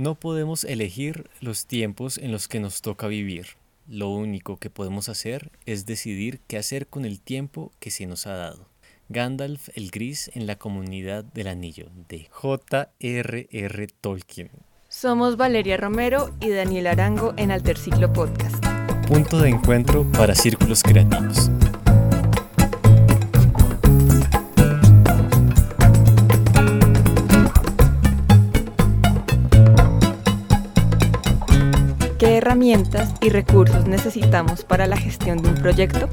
No podemos elegir los tiempos en los que nos toca vivir. Lo único que podemos hacer es decidir qué hacer con el tiempo que se nos ha dado. Gandalf el Gris en la comunidad del anillo de J.R.R. Tolkien. Somos Valeria Romero y Daniel Arango en Alterciclo Podcast. Punto de encuentro para círculos creativos. Herramientas y recursos necesitamos para la gestión de un proyecto?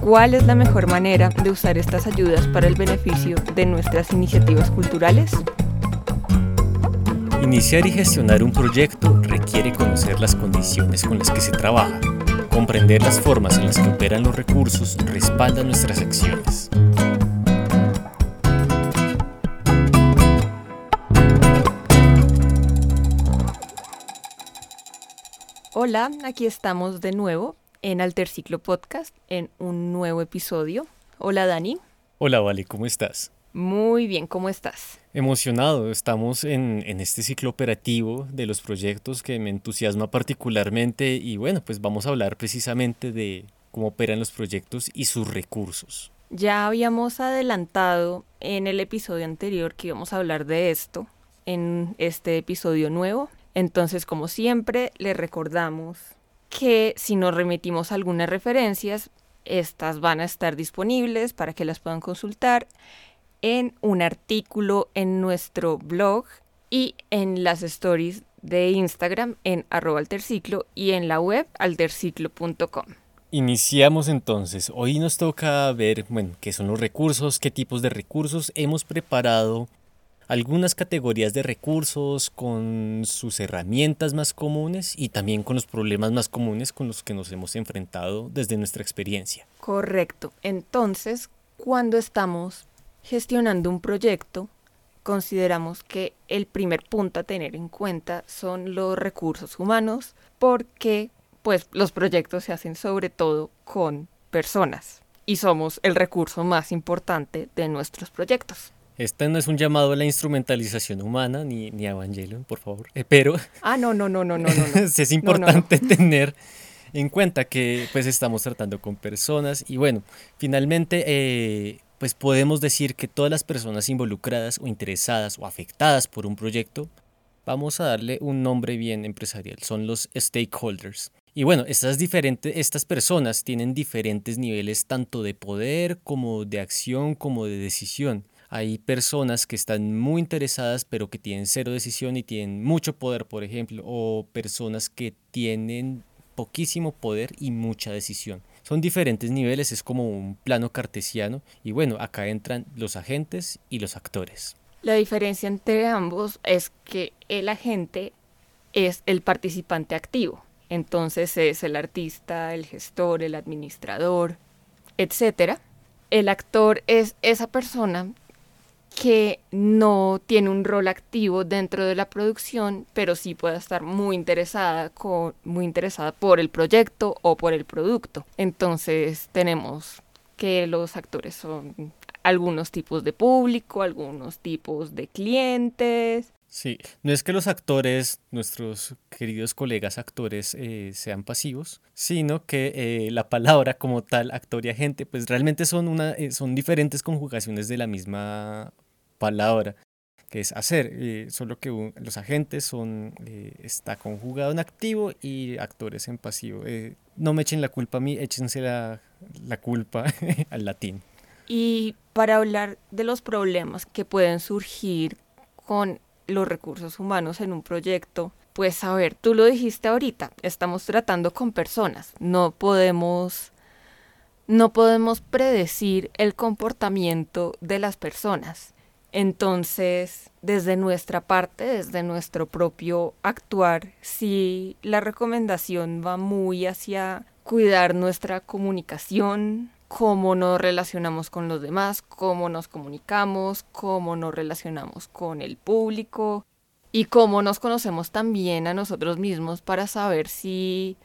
¿Cuál es la mejor manera de usar estas ayudas para el beneficio de nuestras iniciativas culturales? Iniciar y gestionar un proyecto requiere conocer las condiciones con las que se trabaja. Comprender las formas en las que operan los recursos respalda nuestras acciones. Hola, aquí estamos de nuevo en Alterciclo Podcast en un nuevo episodio. Hola Dani. Hola Vale, ¿cómo estás? Muy bien, ¿cómo estás? Emocionado, estamos en, en, este ciclo operativo de los proyectos que me entusiasma particularmente y bueno, pues vamos a hablar precisamente de cómo operan los proyectos y sus recursos. Ya habíamos adelantado en el episodio anterior que íbamos a hablar de esto, en este episodio nuevo, entonces, como siempre, le recordamos que si nos remitimos algunas referencias, estas van a estar disponibles para que las puedan consultar en un artículo en nuestro blog y en las stories de Instagram en arroba alterciclo y en la web alterciclo.com. Iniciamos entonces. Hoy nos toca ver bueno, qué son los recursos, qué tipos de recursos. Hemos preparado algunas categorías de recursos con sus herramientas más comunes y también con los problemas más comunes con los que nos hemos enfrentado desde nuestra experiencia. Correcto. Entonces, cuando estamos gestionando un proyecto, consideramos que el primer punto a tener en cuenta son los recursos humanos porque pues los proyectos se hacen sobre todo con personas y somos el recurso más importante de nuestros proyectos. Este no es un llamado a la instrumentalización humana ni, ni a Evangelion, por favor. Eh, pero. Ah, no, no, no, no, no. no. es importante tener en cuenta que pues estamos tratando con personas y bueno, finalmente eh, pues podemos decir que todas las personas involucradas o interesadas o afectadas por un proyecto, vamos a darle un nombre bien empresarial, son los stakeholders. Y bueno, estas, diferentes, estas personas tienen diferentes niveles tanto de poder como de acción como de decisión. Hay personas que están muy interesadas pero que tienen cero decisión y tienen mucho poder, por ejemplo, o personas que tienen poquísimo poder y mucha decisión. Son diferentes niveles, es como un plano cartesiano y bueno, acá entran los agentes y los actores. La diferencia entre ambos es que el agente es el participante activo, entonces es el artista, el gestor, el administrador, etc. El actor es esa persona que no tiene un rol activo dentro de la producción, pero sí puede estar muy interesada, con, muy interesada por el proyecto o por el producto. Entonces tenemos que los actores son algunos tipos de público, algunos tipos de clientes. Sí, no es que los actores, nuestros queridos colegas actores, eh, sean pasivos, sino que eh, la palabra como tal, actor y agente, pues realmente son, una, eh, son diferentes conjugaciones de la misma palabra que es hacer, eh, solo que los agentes son, eh, está conjugado en activo y actores en pasivo. Eh, no me echen la culpa a mí, échense la, la culpa al latín. Y para hablar de los problemas que pueden surgir con los recursos humanos en un proyecto, pues a ver, tú lo dijiste ahorita, estamos tratando con personas, no podemos no podemos predecir el comportamiento de las personas. Entonces, desde nuestra parte, desde nuestro propio actuar, si la recomendación va muy hacia cuidar nuestra comunicación, cómo nos relacionamos con los demás, cómo nos comunicamos, cómo nos relacionamos con el público y cómo nos conocemos también a nosotros mismos para saber si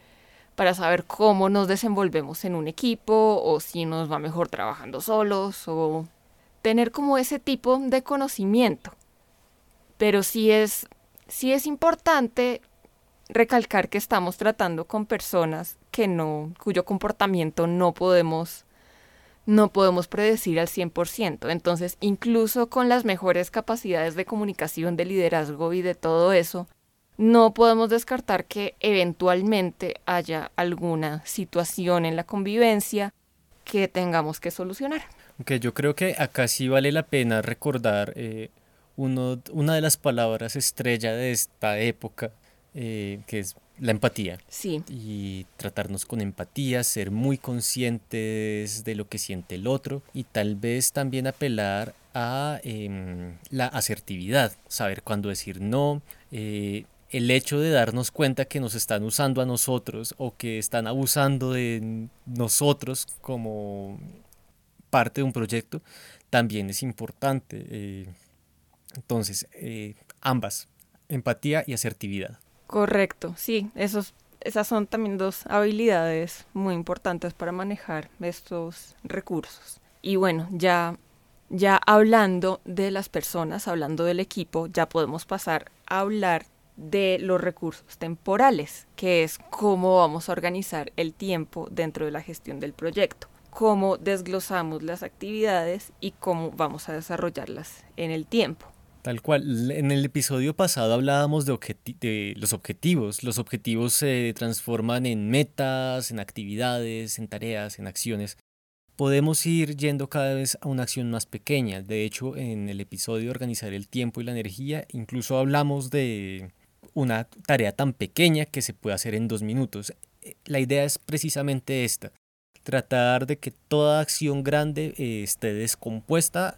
para saber cómo nos desenvolvemos en un equipo o si nos va mejor trabajando solos o tener como ese tipo de conocimiento. Pero sí es sí es importante recalcar que estamos tratando con personas que no, cuyo comportamiento no podemos no podemos predecir al 100%. Entonces, incluso con las mejores capacidades de comunicación, de liderazgo y de todo eso, no podemos descartar que eventualmente haya alguna situación en la convivencia que tengamos que solucionar. Aunque yo creo que acá sí vale la pena recordar eh, uno, una de las palabras estrella de esta época, eh, que es la empatía. Sí. Y tratarnos con empatía, ser muy conscientes de lo que siente el otro y tal vez también apelar a em, la asertividad, saber cuándo decir no. Eh, el hecho de darnos cuenta que nos están usando a nosotros o que están abusando de nosotros como parte de un proyecto también es importante. Eh, entonces, eh, ambas, empatía y asertividad. Correcto, sí, esos, esas son también dos habilidades muy importantes para manejar estos recursos. Y bueno, ya, ya hablando de las personas, hablando del equipo, ya podemos pasar a hablar de los recursos temporales, que es cómo vamos a organizar el tiempo dentro de la gestión del proyecto, cómo desglosamos las actividades y cómo vamos a desarrollarlas en el tiempo. Tal cual. En el episodio pasado hablábamos de, los objetivos. Los objetivos se transforman en metas, en actividades, en tareas, en acciones. Podemos ir yendo cada vez a una acción más pequeña. De hecho, en el episodio Organizar el tiempo y la energía, incluso hablamos de una tarea tan pequeña que se puede hacer en dos minutos. La idea es precisamente esta. Tratar de que toda acción grande eh, esté descompuesta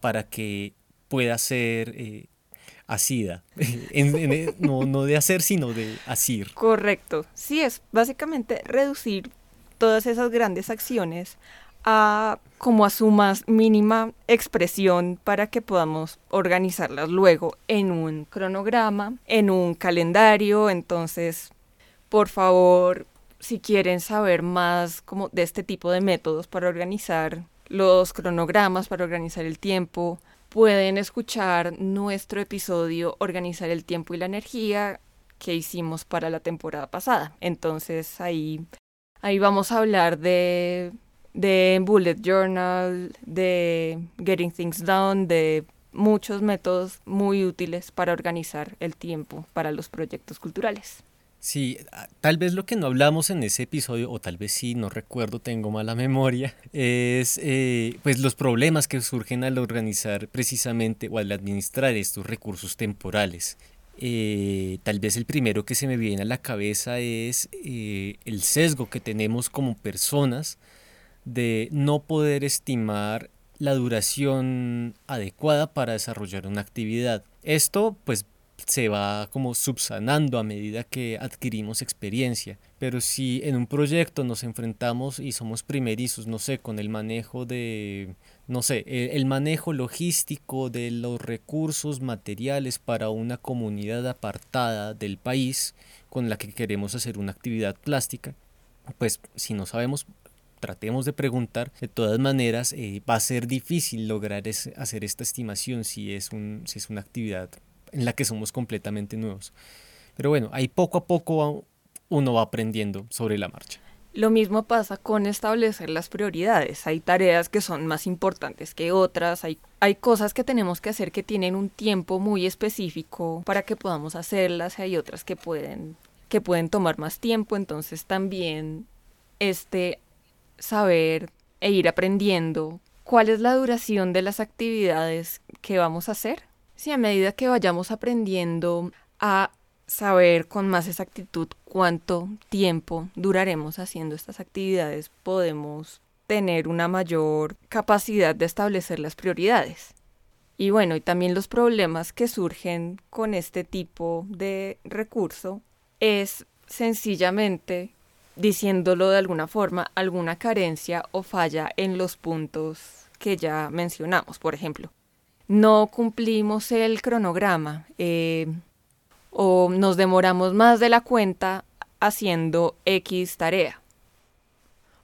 para que pueda ser eh, asida. no, no de hacer, sino de asir. Correcto. Sí, es básicamente reducir todas esas grandes acciones a como a su más mínima expresión para que podamos organizarlas luego en un cronograma, en un calendario. Entonces, por favor, si quieren saber más como de este tipo de métodos para organizar los cronogramas, para organizar el tiempo, pueden escuchar nuestro episodio Organizar el tiempo y la energía que hicimos para la temporada pasada. Entonces ahí, ahí vamos a hablar de, de Bullet Journal, de Getting Things Done, de muchos métodos muy útiles para organizar el tiempo para los proyectos culturales. Sí, ah, tal vez lo que no hablamos en ese episodio, o tal vez sí, no recuerdo, tengo mala memoria, es eh, pues los problemas que surgen al organizar precisamente o al administrar estos recursos temporales. Eh, tal vez el primero que se me viene a la cabeza es eh, el sesgo que tenemos como personas de no poder estimar la duración adecuada para desarrollar una actividad. Esto pues se va como subsanando a medida que adquirimos experiencia. Pero si en un proyecto nos enfrentamos y somos primerizos, no sé, con el manejo de, no sé, el, manejo logístico de los recursos materiales para una comunidad apartada del país con la que queremos hacer una actividad plástica, pues si no sabemos, tratemos de preguntar. De todas maneras, eh, va a ser difícil lograr hacer esta estimación si es, un, si es una actividad en la que somos completamente nuevos. Pero bueno, ahí poco a poco uno va aprendiendo sobre la marcha. Lo mismo pasa con establecer las prioridades. Hay tareas que son más importantes que otras, hay, hay cosas que tenemos que hacer que tienen un tiempo muy específico para que podamos hacerlas, y hay otras que pueden, que pueden tomar más tiempo, entonces también este saber e ir aprendiendo cuál es la duración de las actividades que vamos a hacer Sí, a medida que vayamos aprendiendo a saber con más exactitud cuánto tiempo duraremos haciendo estas actividades, podemos tener una mayor capacidad de establecer las prioridades. Y bueno, y también los problemas que surgen con este tipo de recurso es sencillamente, diciéndolo de alguna forma, alguna carencia o falla en los puntos que ya mencionamos. Por ejemplo, no cumplimos el cronograma eh, o nos demoramos más de la cuenta haciendo X tarea.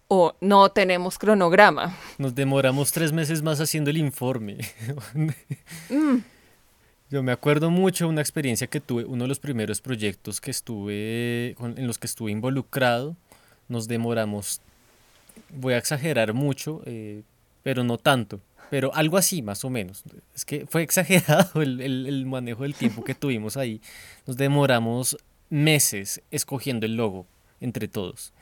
O no tenemos cronograma. Nos demoramos tres meses más haciendo el informe. Mm. Yo me acuerdo mucho de una experiencia que tuve, uno de los primeros proyectos que estuve, en los que estuve involucrado. Nos demoramos, voy a exagerar mucho, eh, pero no tanto, pero algo así más o menos. Es que fue exagerado el, el manejo del tiempo que tuvimos ahí. Nos demoramos meses escogiendo el logo entre todos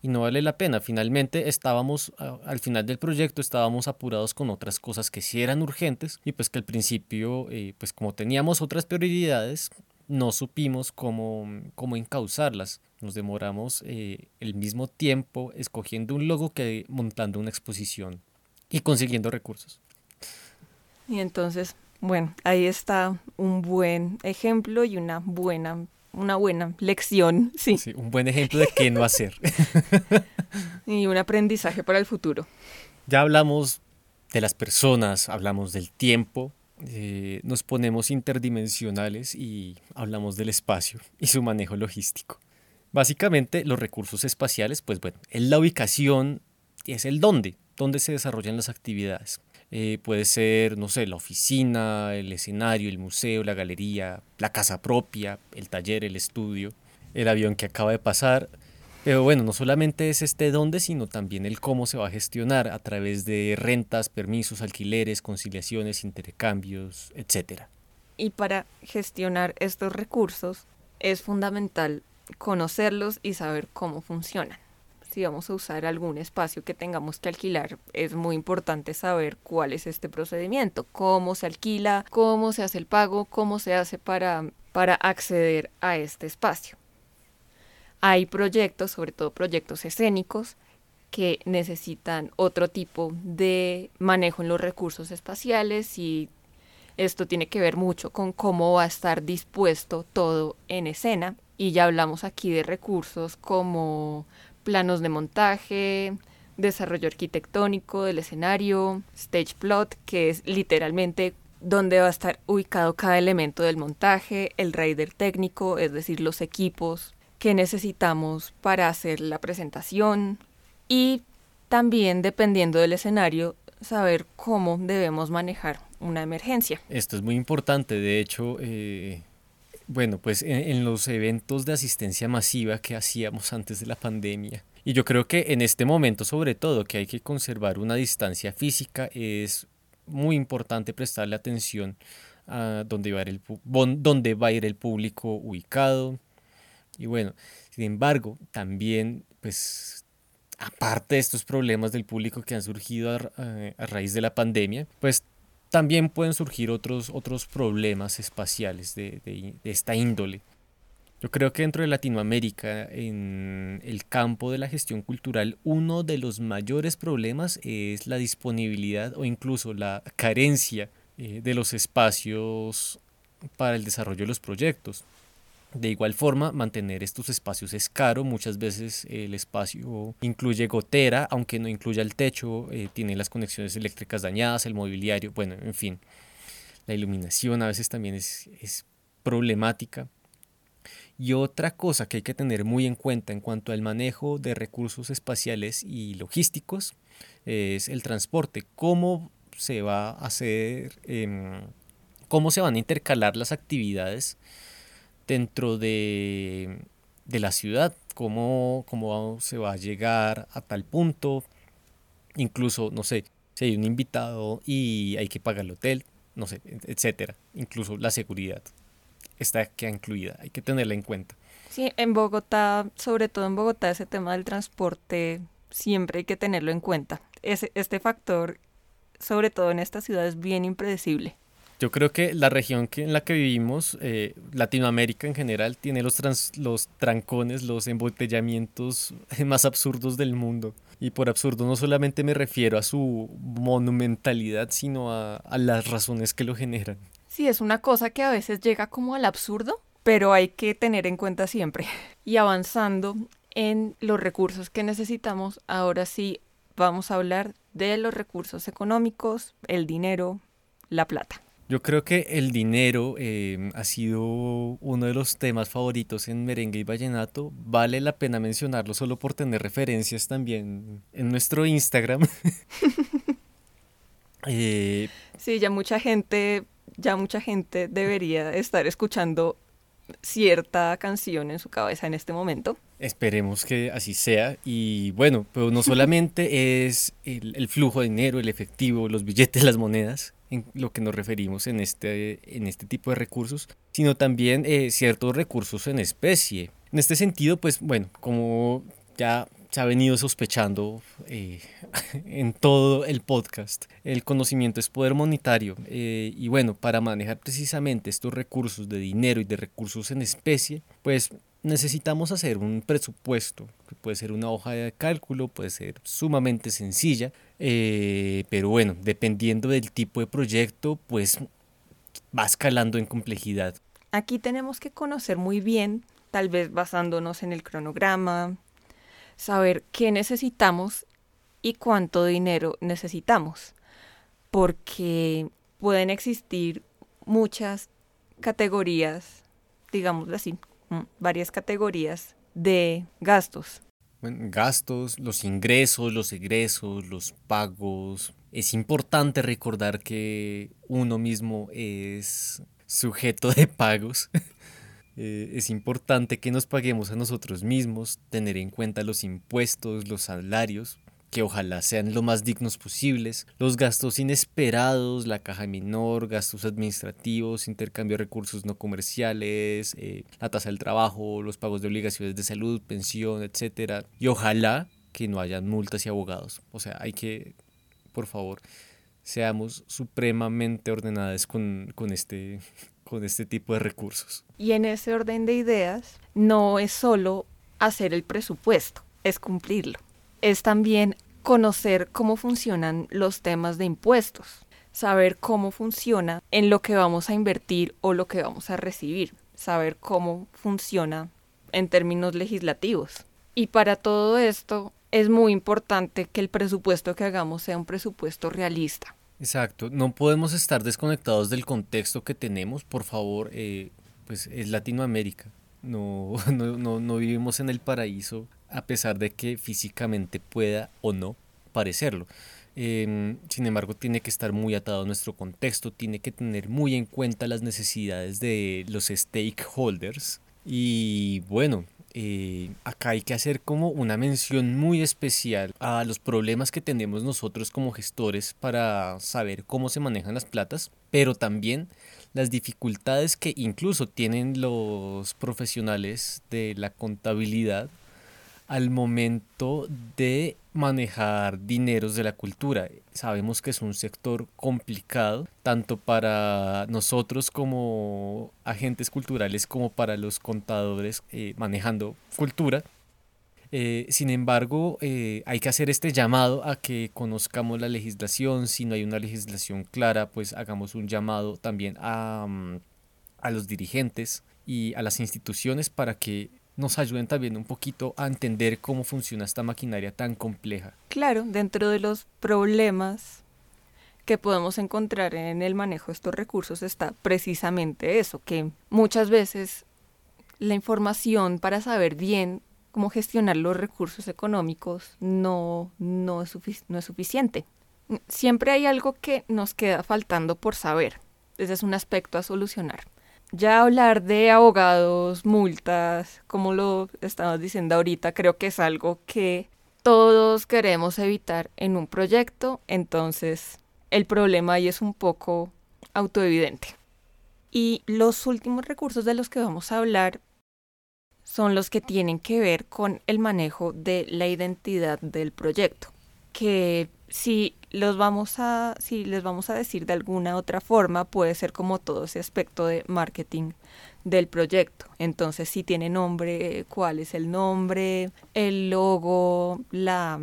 y no vale la pena. Finalmente estábamos, al final del proyecto estábamos apurados con otras cosas que sí eran urgentes y pues que al principio, eh, pues como teníamos otras prioridades, no supimos cómo, cómo encauzarlas. Nos demoramos eh, el mismo tiempo escogiendo un logo que montando una exposición y consiguiendo recursos. Y entonces, bueno, ahí está un buen ejemplo y una buena una buena lección, sí. sí. Un buen ejemplo de qué no hacer. y un aprendizaje para el futuro. Ya hablamos de las personas, hablamos del tiempo, eh, nos ponemos interdimensionales y hablamos del espacio y su manejo logístico. Básicamente los recursos espaciales, pues bueno, es la ubicación y es el dónde, dónde se desarrollan las actividades. Eh, puede ser, no sé, la oficina, el escenario, el museo, la galería, la casa propia, el taller, el estudio, el avión que acaba de pasar. Pero bueno, no solamente es este dónde, sino también el cómo se va a gestionar a través de rentas, permisos, alquileres, conciliaciones, intercambios, etc. Y para gestionar estos recursos es fundamental conocerlos y saber cómo funcionan si vamos a usar algún espacio que tengamos que alquilar, es muy importante saber cuál es este procedimiento, cómo se alquila, cómo se hace el pago, cómo se hace para, para acceder a este espacio. Hay proyectos, sobre todo proyectos escénicos, que necesitan otro tipo de manejo en los recursos espaciales y esto tiene que ver mucho con cómo va a estar dispuesto todo en escena. Y ya hablamos aquí de recursos como planos de montaje, desarrollo arquitectónico del escenario, stage plot, que es literalmente donde va a estar ubicado cada elemento del montaje, el rider técnico, es decir, los equipos que necesitamos para hacer la presentación y también dependiendo del escenario saber cómo debemos manejar una emergencia. Esto es muy importante, de hecho, eh, bueno, pues en, los eventos de asistencia masiva que hacíamos antes de la pandemia. Y yo creo que en este momento, sobre todo, que hay que conservar una distancia física, es muy importante prestarle atención a dónde va a ir el, dónde va a ir el público ubicado. Y bueno, sin embargo, también, pues, aparte de estos problemas del público que han surgido a raíz de la pandemia, pues también pueden surgir otros, otros problemas espaciales de, de, esta índole. Yo creo que dentro de Latinoamérica, en el campo de la gestión cultural, uno de los mayores problemas es la disponibilidad o incluso la carencia eh, de los espacios para el desarrollo de los proyectos. De igual forma, mantener estos espacios es caro. Muchas veces el espacio incluye gotera, aunque no incluya el techo, eh, tiene las conexiones eléctricas dañadas, el mobiliario, bueno, en fin. La iluminación a veces también es, es problemática. Y otra cosa que hay que tener muy en cuenta en cuanto al manejo de recursos espaciales y logísticos es el transporte. ¿Cómo se va a hacer, em, cómo se van a intercalar las actividades? Dentro de, la ciudad, cómo, cómo se va a llegar a tal punto, incluso, no sé, si hay un invitado y hay que pagar el hotel, no sé, etcétera, incluso la seguridad está queda incluida, hay que tenerla en cuenta. Sí, en Bogotá, sobre todo en Bogotá, ese tema del transporte siempre hay que tenerlo en cuenta. Ese, este factor, sobre todo en esta ciudad, es bien impredecible. Yo creo que la región que, en la que vivimos, eh, Latinoamérica en general, tiene los, los trancones, los embotellamientos más absurdos del mundo. Y por absurdo no solamente me refiero a su monumentalidad, sino a, a las razones que lo generan. Sí, es una cosa que a veces llega como al absurdo, pero hay que tener en cuenta siempre. Y avanzando en los recursos que necesitamos, ahora sí vamos a hablar de los recursos económicos, el dinero, la plata. Yo creo que el dinero em, ha sido uno de los temas favoritos en merengue y vallenato. Vale la pena mencionarlo solo por tener referencias también en nuestro Instagram. Eh, sí, ya mucha gente ya mucha gente debería estar escuchando cierta canción en su cabeza en este momento. Esperemos que así sea. Y bueno, pero no solamente es el, flujo de dinero, el efectivo, los billetes, las monedas, en lo que nos referimos en este, en este tipo de recursos, sino también eh, ciertos recursos en especie. En este sentido, pues bueno, como ya se ha venido sospechando eh, en todo el podcast. El conocimiento es poder monetario eh, y bueno, para manejar precisamente estos recursos de dinero y de recursos en especie, pues necesitamos hacer un presupuesto, que puede ser una hoja de cálculo, puede ser sumamente sencilla, eh, pero bueno, dependiendo del tipo de proyecto, pues va escalando en complejidad. Aquí tenemos que conocer muy bien, tal vez basándonos en el cronograma, saber qué necesitamos y cuánto dinero necesitamos, porque pueden existir muchas categorías, digamos así, varias categorías de gastos. gastos, los ingresos, los egresos, los pagos. Es importante recordar que uno mismo es sujeto de pagos. Eh, es importante que nos paguemos a nosotros mismos, tener en cuenta los impuestos, los salarios, que ojalá sean lo más dignos posibles, los gastos inesperados, la caja menor, gastos administrativos, intercambio de recursos no comerciales, eh, la tasa del trabajo, los pagos de obligaciones de salud, pensión, etc. Y ojalá que no hayan multas y abogados. O sea, hay que, por favor, seamos supremamente ordenadas con, con este con este tipo de recursos. Y en ese orden de ideas, no es solo hacer el presupuesto, es cumplirlo. Es también conocer cómo funcionan los temas de impuestos, saber cómo funciona en lo que vamos a invertir o lo que vamos a recibir, saber cómo funciona en términos legislativos. Y para todo esto es muy importante que el presupuesto que hagamos sea un presupuesto realista, Exacto, no podemos estar desconectados del contexto que tenemos, por favor, eh, pues es Latinoamérica, no, no, no, vivimos en el paraíso a pesar de que físicamente pueda o no parecerlo. Em, sin embargo, tiene que estar muy atado a nuestro contexto, tiene que tener muy en cuenta las necesidades de los stakeholders. Y bueno, eh, acá hay que hacer como una mención muy especial a los problemas que tenemos nosotros como gestores para saber cómo se manejan las platas, pero también las dificultades que incluso tienen los profesionales de la contabilidad al momento de manejar dineros de la cultura. Sabemos que es un sector complicado, tanto para nosotros como agentes culturales como para los contadores eh, manejando cultura. Eh, sin embargo, eh, hay que hacer este llamado a que conozcamos la legislación. Si no hay una legislación clara, pues hagamos un llamado también a, mm, a los dirigentes y a las instituciones para que nos ayuden también un poquito a entender cómo funciona esta maquinaria tan compleja. Claro, dentro de los problemas que podemos encontrar en el manejo de estos recursos está precisamente eso, que muchas veces la información para saber bien cómo gestionar los recursos económicos no, no, es, no es suficiente. Siempre hay algo que nos queda faltando por saber. Ese es un aspecto a solucionar. Ya hablar de abogados, multas, como lo estamos diciendo ahorita, creo que es algo que todos queremos evitar en un proyecto, entonces el problema ahí es un poco autoevidente. Y los últimos recursos de los que vamos a hablar son los que tienen que ver con el manejo de la identidad del proyecto, que si los vamos a, si les vamos a decir de alguna otra forma, puede ser como todo ese aspecto de marketing del proyecto. Entonces, si tiene nombre, cuál es el nombre, el logo, la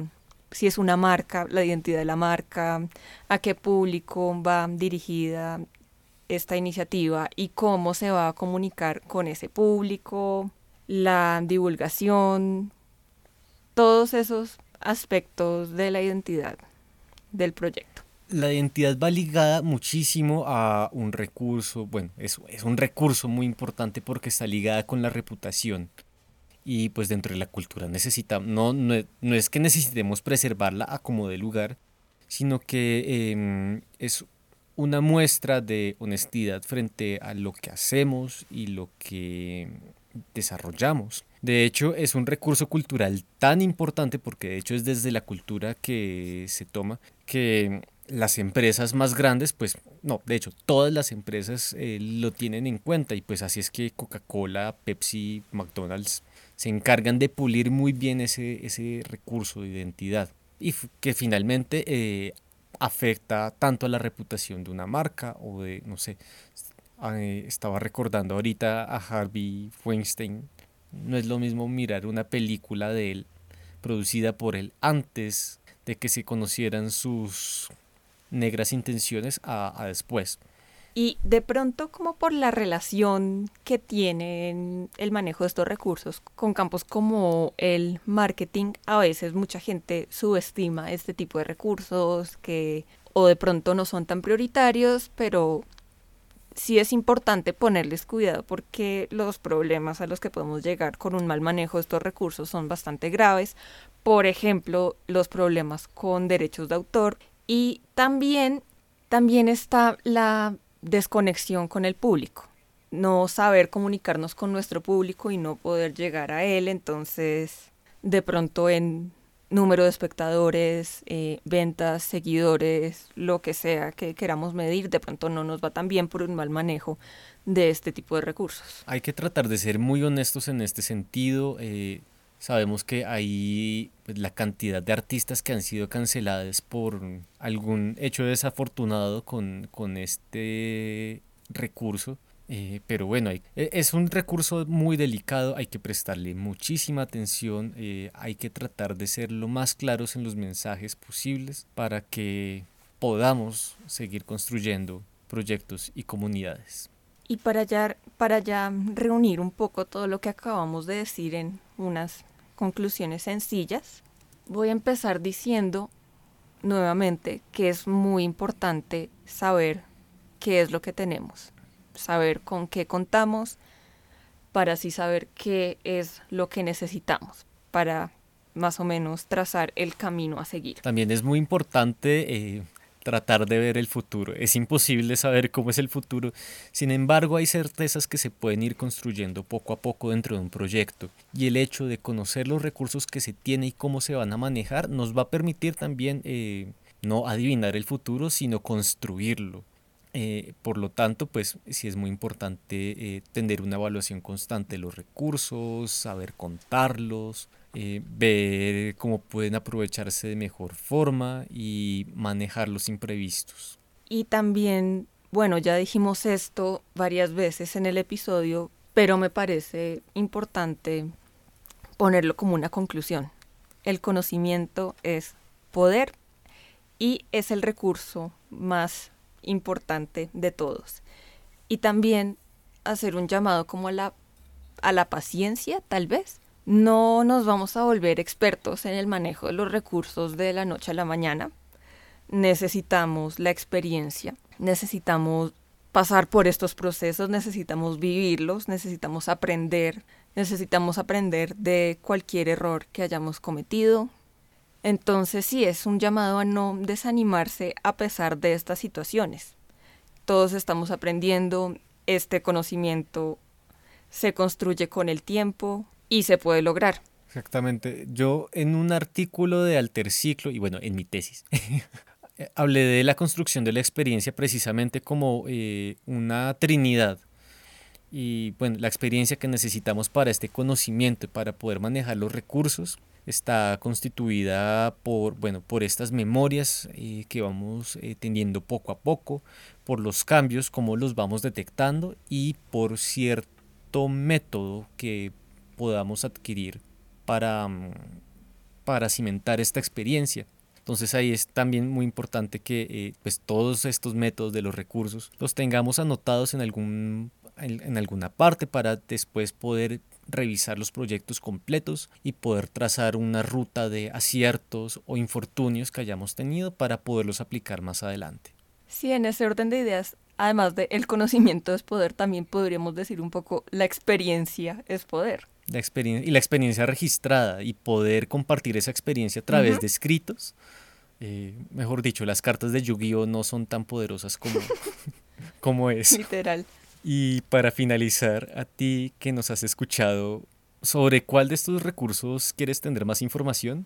si es una marca, la identidad de la marca, a qué público va dirigida esta iniciativa y cómo se va a comunicar con ese público, la divulgación, todos esos aspectos de la identidad del proyecto. La identidad va ligada muchísimo a un recurso, bueno, es, es un recurso muy importante porque está ligada con la reputación. Y pues dentro de la cultura necesitamos, no, no, es que necesitemos preservarla a como de lugar, sino que em, es una muestra de honestidad frente a lo que hacemos y lo que desarrollamos. De hecho, es un recurso cultural tan importante porque de hecho es desde la cultura que se toma que las empresas más grandes, pues no, de hecho todas las empresas eh, lo tienen en cuenta y pues así es que Coca-Cola, Pepsi, McDonald's se encargan de pulir muy bien ese, ese recurso de identidad y que finalmente eh, afecta tanto a la reputación de una marca o de, no sé, eh, estaba recordando ahorita a Harvey Weinstein, no es lo mismo mirar una película de él producida por él antes de que se conocieran sus negras intenciones a, después. Y de pronto, como por la relación que tiene el manejo de estos recursos con campos como el marketing, a veces mucha gente subestima este tipo de recursos que o de pronto no son tan prioritarios, pero sí es importante ponerles cuidado porque los problemas a los que podemos llegar con un mal manejo de estos recursos son bastante graves. Por ejemplo, los problemas con derechos de autor y también, también está la desconexión con el público. No saber comunicarnos con nuestro público y no poder llegar a él. Entonces, de pronto en número de espectadores, eh, ventas, seguidores, lo que sea que queramos medir, de pronto no nos va tan bien por un mal manejo de este tipo de recursos. Hay que tratar de ser muy honestos en este sentido. Eh, sabemos que hay pues, la cantidad de artistas que han sido canceladas por algún hecho desafortunado con, con este recurso eh, pero bueno, e, es un recurso muy delicado, hay que prestarle muchísima atención, eh, hay que tratar de ser lo más claros en los mensajes posibles para que podamos seguir construyendo proyectos y comunidades. Y para ya, para ya reunir un poco todo lo que acabamos de decir en unas conclusiones sencillas, voy a empezar diciendo nuevamente que es muy importante saber qué es lo que tenemos saber con qué contamos, para así saber qué es lo que necesitamos, para más o menos trazar el camino a seguir. También es muy importante eh, tratar de ver el futuro. Es imposible saber cómo es el futuro. Sin embargo, hay certezas que se pueden ir construyendo poco a poco dentro de un proyecto. Y el hecho de conocer los recursos que se tiene y cómo se van a manejar nos va a permitir también eh, no adivinar el futuro, sino construirlo. Eh, por lo tanto, pues sí es muy importante eh, tener una evaluación constante de los recursos, saber contarlos, eh, ver cómo pueden aprovecharse de mejor forma y manejar los imprevistos. Y también, bueno, ya dijimos esto varias veces en el episodio, pero me parece importante ponerlo como una conclusión. El conocimiento es poder y es el recurso más importante de todos. Y también hacer un llamado como a la, a la paciencia, tal vez. No nos vamos a volver expertos en el manejo de los recursos de la noche a la mañana. Necesitamos la experiencia, necesitamos pasar por estos procesos, necesitamos vivirlos, necesitamos aprender, necesitamos aprender de cualquier error que hayamos cometido, entonces sí, es un llamado a no desanimarse a pesar de estas situaciones. Todos estamos aprendiendo, este conocimiento se construye con el tiempo y se puede lograr. Exactamente. Yo en un artículo de Alterciclo, y bueno, en mi tesis, hablé de la construcción de la experiencia precisamente como eh, una trinidad. Y bueno, la experiencia que necesitamos para este conocimiento, para poder manejar los recursos, está constituida por, bueno, por estas memorias eh, que vamos eh, teniendo poco a poco, por los cambios, como los vamos detectando y por cierto método que podamos adquirir para, mm, para cimentar esta experiencia. Entonces ahí es también muy importante que eh, pues todos estos métodos de los recursos los tengamos anotados en, algún, en alguna parte para después poder revisar los proyectos completos y poder trazar una ruta de aciertos o infortunios que hayamos tenido para poderlos aplicar más adelante. Sí, en ese orden de ideas, además de el conocimiento es poder, también podríamos decir un poco la experiencia es poder. La experiencia y la experiencia registrada y poder compartir esa experiencia a través de escritos Eh, mejor dicho, las cartas de Yu-Gi-Oh no son tan poderosas como, como es. Literal. Y para finalizar, a ti que nos has escuchado, ¿sobre cuál de estos recursos quieres tener más información?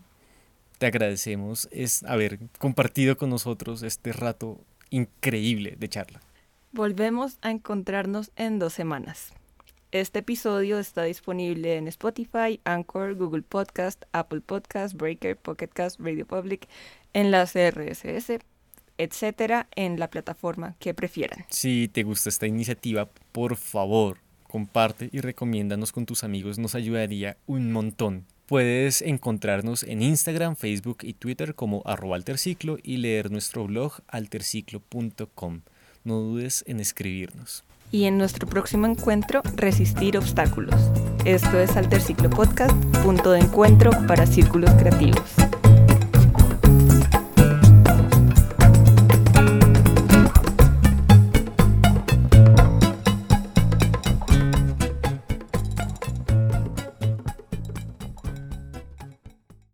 Te agradecemos es haber compartido con nosotros este rato increíble de charla. Volvemos a encontrarnos en dos semanas. Este episodio está disponible en Spotify, Anchor, Google Podcast, Apple Podcast, Breaker, Pocket Cast, Radio Public, enlace RSS, etcétera, en la plataforma que prefieran. Si te gusta esta iniciativa, por favor, comparte y recomiéndanos con tus amigos, nos ayudaría un montón. Puedes encontrarnos en Instagram, Facebook y Twitter como arroba alterciclo y leer nuestro blog alterciclo.com. No dudes en escribirnos. Y en nuestro próximo encuentro, resistir obstáculos. Esto es Alterciclo Podcast, punto de encuentro para círculos creativos.